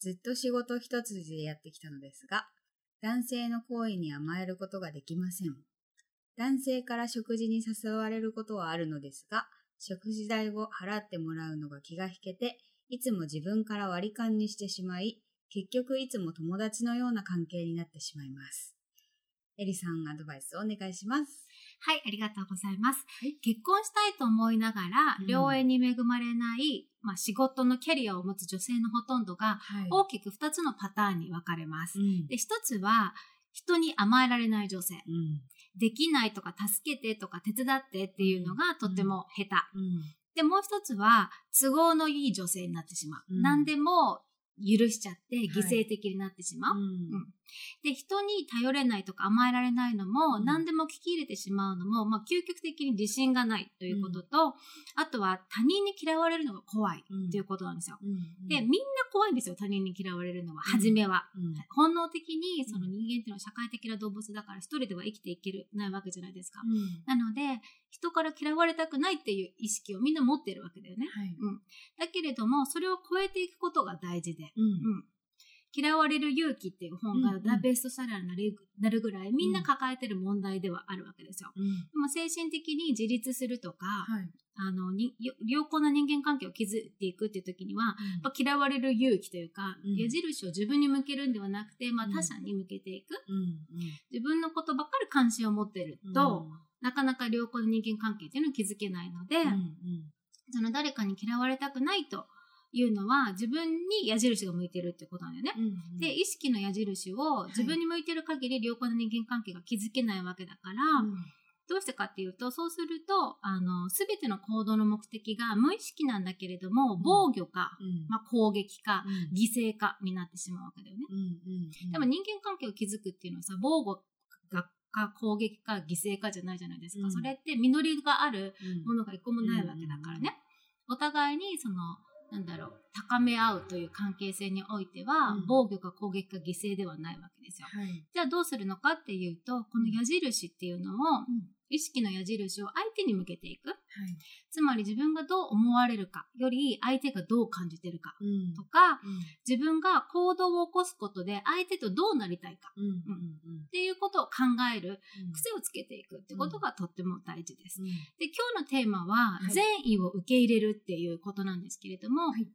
ずっと仕事一筋でやってきたのですが、男性の行為に甘えることができません。男性から食事に誘われることはあるのですが、食事代を払ってもらうのが気が引けて、いつも自分から割り勘にしてしまい、結局いつも友達のような関係になってしまいます。エリさんアドバイスをお願いします。はい、ありがとうございます。はい結婚したいと思いながらう、ん良縁に恵まれない、まあ、仕事のキャリアを持つ女性のほとんどが、はい大きく2つのパターンに分かれます。うんで、1つは、人に甘えられない女性。うんできないとか助けてとか手伝ってっていうのがとっても下手。うんで、もう一つは、都合のいい女性になってしまう。うん何でも許しちゃって犠牲的になってしまう。うんで、人に頼れないとか甘えられないのも、うん。何でも聞き入れてしまうのも、まあ、究極的に自信がないということと、あとは他人に嫌われるのが怖いということなんですよ。うん。で、みんな怖いんですよ、他人に嫌われるのは、初めは。うん。本能的にその人間っていうのは社会的な動物だから一人では生きていけるないわけじゃないですか。なので、人から嫌われたくないっていう意識をみんな持ってるわけだよね。はい。だけれども、それを超えていくことが大事で、うん。うん嫌われる勇気っていう本がうんうん。ベストセラーになるなるぐらいみんな抱えてる問題ではあるわけですよ。うん。でも精神的に自立するとか、はい。あのによ良好な人間関係を築いていくっていう時には、やっぱ嫌われる勇気というか、うん。矢印を自分に向けるんではなくて、まあ、うん。他者に向けていく、うん自分のことばっかり関心を持ってるうん。と、なかなか良好な人間関係っていうのを築けないので、うんうん。その誰かに嫌われたくないというのは自分に矢印が向いてるってことなんだよね。うんで、意識の矢印を自分に向いてる限り良好な人間関係が築けないわけだから、どうしてかっていうと、そうすると、あの、すべての行動の目的が無意識なんだけれども、ん。防御か、うん。まあ、攻撃か、うん。犠牲かになってしまうわけだよね。うんうんでも人間関係を築くっていうのはさ、防御がか攻撃か犠牲かじゃないじゃないですか。うん。それって実りがあるうん。ものが一個もないわけだからね。お互いにその、なんだろう、高め合うという関係性においては、うん。防御か攻撃か犠牲ではないわけですよ。はい。じゃあどうするのかっていうと、この矢印っていうのを、意識の矢印を相手に向けていく。はい。つまり自分がどう思われるかより相手がどう感じてるかうん。とか、自分が行動を起こすことで相手とどうなりたいかうん。うん。っていうことを考える癖をつけていくってことがとっても大事です。うん。で、今日のテーマははい。善意を受け入れるっていうことなんですけれども、はい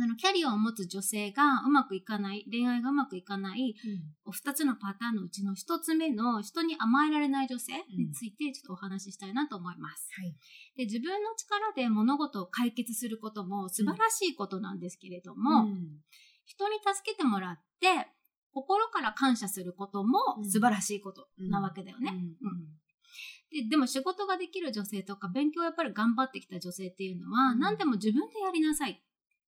あのキャリアを持つ女性がうまくいかない、恋愛がうまくいかない、二つのパターンのうちの一つ目の人に甘えられない女性についてちょっとお話ししたいなと思います。はい。で自分の力で物事を解決することも素晴らしいことなんですけれども、うん。人に助けてもらって心から感謝することも素晴らしいことなわけだよね。ででも仕事ができる女性とか勉強をやっぱり頑張ってきた女性っていうのは、うん。何でも自分でやりなさい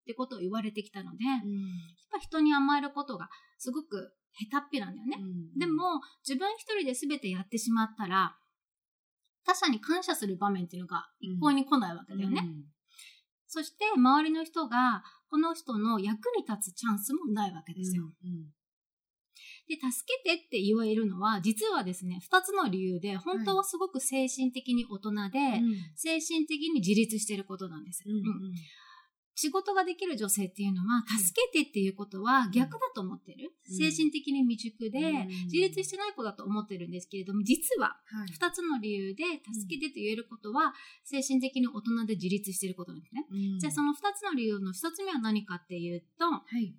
ってことを言われてきたので、やっうんぱ人に甘えることがすごく下手っぴなんだよね。うん。でも自分一人で全てやってしまったら他者に感謝する場面っていうのが一向に来ないわけだよね。そして周りの人がこの人の役に立つチャンスもないわけですよ。で、助けてって言われるのは、実はですね、二つの理由で、本当はすごく精神的に大人で、精神的に自立していることなんです。うん仕事ができる女性っていうのは、助けてっていうことは逆だと思ってる。うん。精神的に未熟で、うん。自立してない子だと思ってるんですけれども、実は、はい。二つの理由で、助けてと言えることは、精神的に大人で自立していることなんですね。うん。じゃあその二つの理由の一つ目は何かっていうと、はい。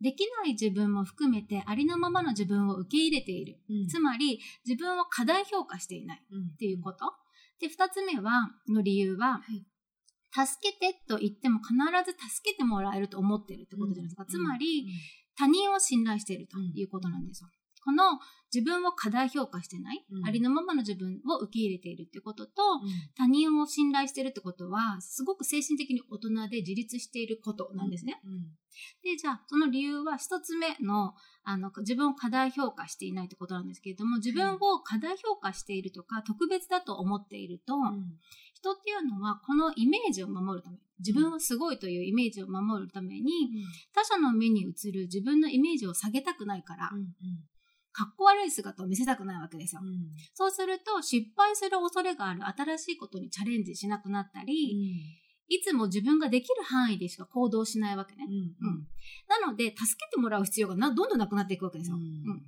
できない自分も含めてありのままの自分を受け入れている。うん。つまり自分を過大評価していないっうんていうこと。で、二つ目は、の理由は、はい助けてと言っても必ず助けてもらえると思っているってことじゃないですか。つまり、うん。他人を信頼しているということなんですよ。この自分を過大評価してない、うん。ありのままの自分を受け入れているってことと、うん。他人を信頼しているってことは、すごく精神的に大人で自立していることなんですね。うん。で、じゃあ、その理由は一つ目の、あの、自分を過大評価していないってことなんですけれども、自分を過大評価しているとか、特別だと思っていると、うん人っていうのは、このイメージを守るため、自分はすごいというイメージを守るために、他者の目に映る自分のイメージを下げたくないから、うんかっこ悪い姿を見せたくないわけですよ。うん。そうすると、失敗する恐れがある新しいことにチャレンジしなくなったり、いつも自分ができる範囲でしか行動しないわけね。うん。なので、助けてもらう必要がなどんどんなくなっていくわけですよ。うん。うん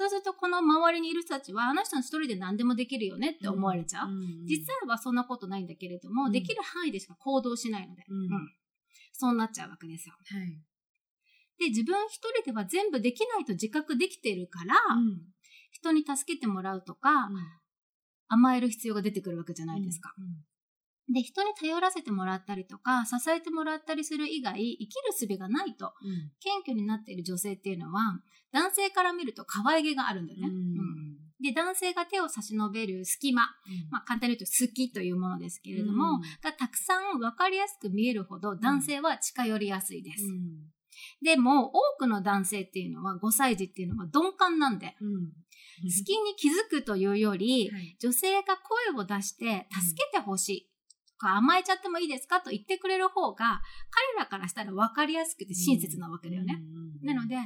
そうすると、この周りにいる人たちは、あの人の一人で何でもできるよねって思われちゃう。うん。実はそんなことないんだけれども、うんできる範囲でしか行動しないので、うん。そうなっちゃうわけですよ。はい。で、自分一人では全部できないと自覚できているから、うん。人に助けてもらうとか、甘える必要が出てくるわけじゃないですか。で、人に頼らせてもらったりとか、支えてもらったりする以外、生きる術がないと、うん。謙虚になっている女性っていうのは、男性から見ると可愛げがあるんだよね。うん。うん。で、男性が手を差し伸べる隙間、まあ、簡単に言うと好きというものですけれども、うん。がたくさん分かりやすく見えるほど男性は近寄りやすいです。うん。でも、多くの男性っていうのは、5歳児っていうのは鈍感なんで、うん。好きに気づくというより、はい。女性が声を出して助けてほしい。甘えちゃってもいいですか？と言ってくれる方が、彼らからしたら分かりやすくて親切なわけだよね。うんなので、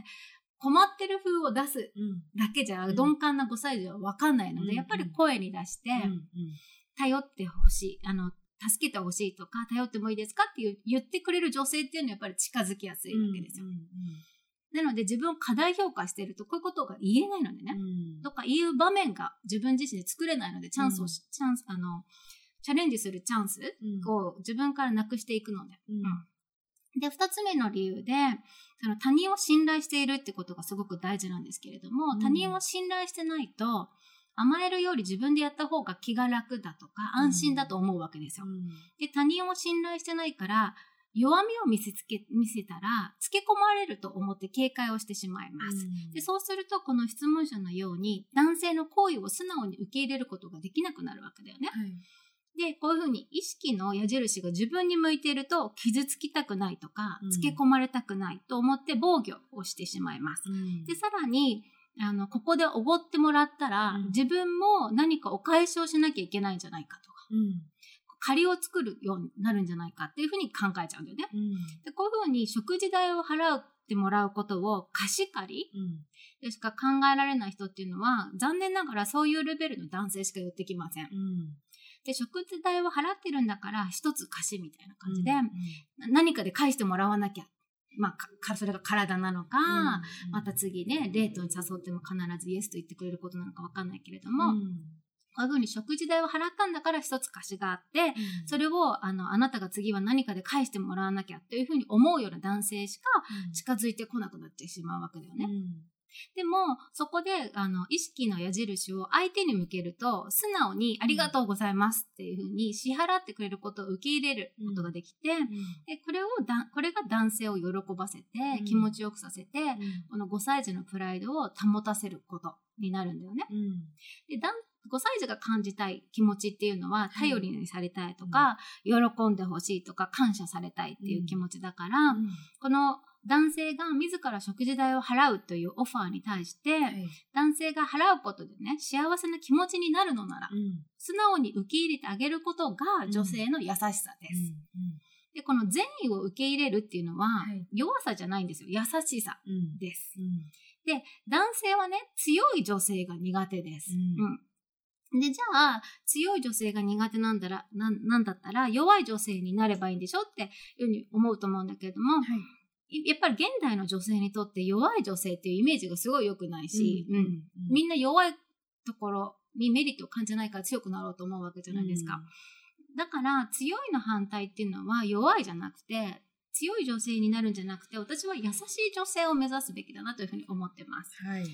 困ってる風を出すうん。だけじゃ、ん。鈍感な5歳児は分かんないので、うんやっぱり声に出して、うん頼ってほしい。あの、助けてほしいとか、頼ってもいいですか？って言ってくれる女性っていうのはやっぱり近づきやすいわけですよ。なので自分を過大評価してるとこういうことが言えないのでね。とか言う場面が自分自身で作れないので、チャンスをし、チャンス、あの、チャレンジするチャンスを自分からなくしていくので。で、二つ目の理由で、その他人を信頼しているってことがすごく大事なんですけれども、うん他人を信頼してないと、甘えるより自分でやった方が気が楽だとか安心だと思うわけですよ。で、他人を信頼してないから、弱みを見せつけ、見せたら、つけ込まれると思って警戒をしてしまいます。で、そうすると、この質問者のように、男性の行為を素直に受け入れることができなくなるわけだよね。で、こういうふうに意識の矢印が自分に向いていると、傷つきたくないとかう、ん。つけ込まれたくないと思って防御をしてしまいます。で、さらに、あの、ここでおごってもらったら、うん。自分も何かお返しをしなきゃいけないんじゃないかとか、借りを作るようになるんじゃないかっていうふうに考えちゃうんだよね。でこういうふうに食事代を払ってもらうことを貸し借りでしか考えられない人っていうのは、残念ながらそういうレベルの男性しか寄ってきません。で、食事代を払ってるんだから、一つ貸しみたいな感じで、何かで返してもらわなきゃ。まあ、それが体なのか、また次ね、デートに誘っても必ずイエスと言ってくれることなのかわかんないけれども、こういうふうに食事代を払ったんだから一つ貸しがあって、それを、あの、あなたが次は何かで返してもらわなきゃっていうふうに思うような男性しか近づいてこなくなってしまうわけだよね。でも、そこで、あの、意識の矢印を相手に向けると、素直にありがとうございますっていうふうに支払ってくれることを受け入れることができて、で、これをだ、これが男性を喜ばせてう、ん。気持ちよくさせて、この5歳児のプライドを保たせることになるんだよね。で、だん5歳児が感じたい気持ちっていうのは、はい頼りにされたいとか、喜んでほしいとか、感謝されたいっていう気持ちだから、この男性が自ら食事代を払うというオファーに対して、男性が払うことでね、幸せな気持ちになるのなら、素直に受け入れてあげることが女性の優しさです。で、この善意を受け入れるっていうのは、はい弱さじゃないんですよ。優しさです。で、男性はね、強い女性が苦手です。うん。で、じゃあ、強い女性が苦手なんだら、なんなんだったら、弱い女性になればいいんでしょっていうふうに思うと思うんだけれども、いやっぱり現代の女性にとって弱い女性っていうイメージがすごい良くないし、うんみんな弱いところにメリットを感じないから強くなろうと思うわけじゃないですか。だから、強いの反対っていうのは弱いじゃなくて、強い女性になるんじゃなくて、私は優しい女性を目指すべきだなというふうに思ってます。はい。だ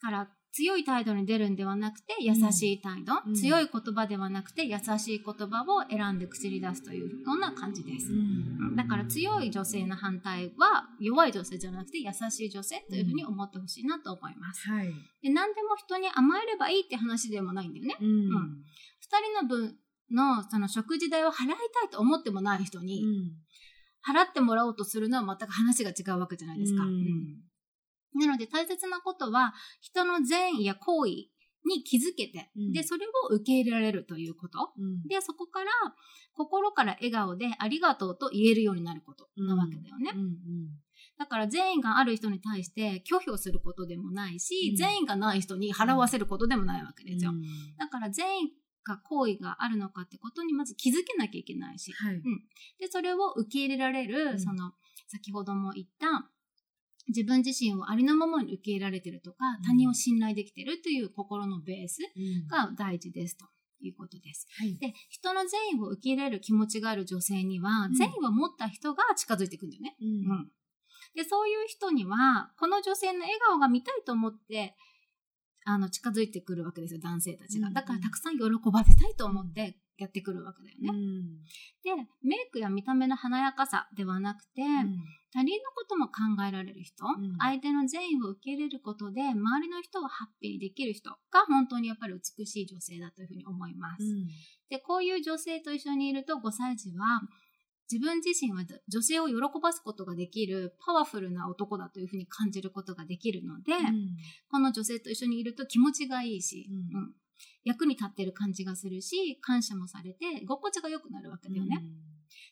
から、強い態度に出るんではなくて、優しい態度、うん強い言葉ではなくて、優しい言葉を選んで口に出すというような感じです。うんだから強い女性の反対は弱い女性じゃなくて優しい女性というふうに思ってほしいなと思います。はい。で何でも人に甘えればいいって話でもないんだよね。うんうん二人の分のその食事代を払いたいと思ってもない人に、払ってもらおうとするのは全く話が違うわけじゃないですか。うんうんなので大切なことは人の善意や行為に気づけて、うん。で、それを受け入れられるということ。うん。で、そこから心から笑顔でありがとうと言えるようになることなわけだよね。うん。だから善意がある人に対して拒否をすることでもないし、うん。善意がない人に払わせることでもないわけですよ。うん。だから善意が行為があるのかってことにまず気づけなきゃいけないし、はい。で、それを受け入れられる、うん。その、先ほども言った、自分自身をありのままに受け入れられてるとか、うん他人を信頼できてるという心のベースうんが大事ですということです。はい。で、人の善意を受け入れる気持ちがある女性には、うん善意を持った人が近づいていくんだよね。うんうんで、そういう人には、この女性の笑顔が見たいと思って、あの、近づいてくるわけですよ、男性たちが。うんだから、たくさん喜ばせたいと思ってやってくるわけだよね。うん。で、メイクや見た目の華やかさではなくて、他人のことも考えられる人、ん。相手の善意を受け入れることで、周りの人をハッピーにできる人が本当にやっぱり美しい女性だというふうに思います。うん。で、こういう女性と一緒にいると5歳児は、自分自身は女性を喜ばすことができるパワフルな男だというふうに感じることができるので、この女性と一緒にいると気持ちがいいし、うん。うん役に立ってる感じがするし、感謝もされて、居心地が良くなるわけだよね。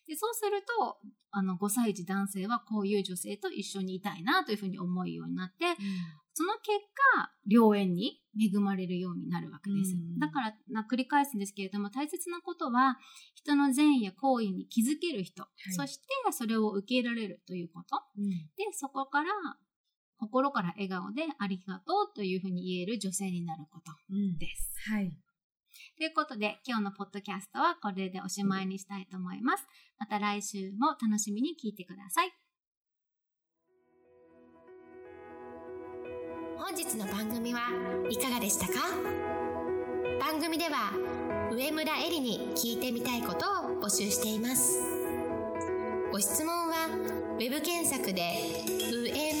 でそうすると、あの、5歳児男性はこういう女性と一緒にいたいなというふうに思うようになって、その結果、良縁に恵まれるようになるわけです。うんだからな、繰り返すんですけれども、大切なことは、人の善意や行為に気づける人、いそしてそれを受け入れられるということ。うんで、そこから、心から笑顔でありがとうというふうに言える女性になることうんです。はい。ということで、今日のポッドキャストはこれでおしまいにしたいと思います。また来週も楽しみに聞いてください。本日の番組はいかがでしたか？番組では上村えりに聞いてみたいことを募集していますご質問はウェブ検索で「上村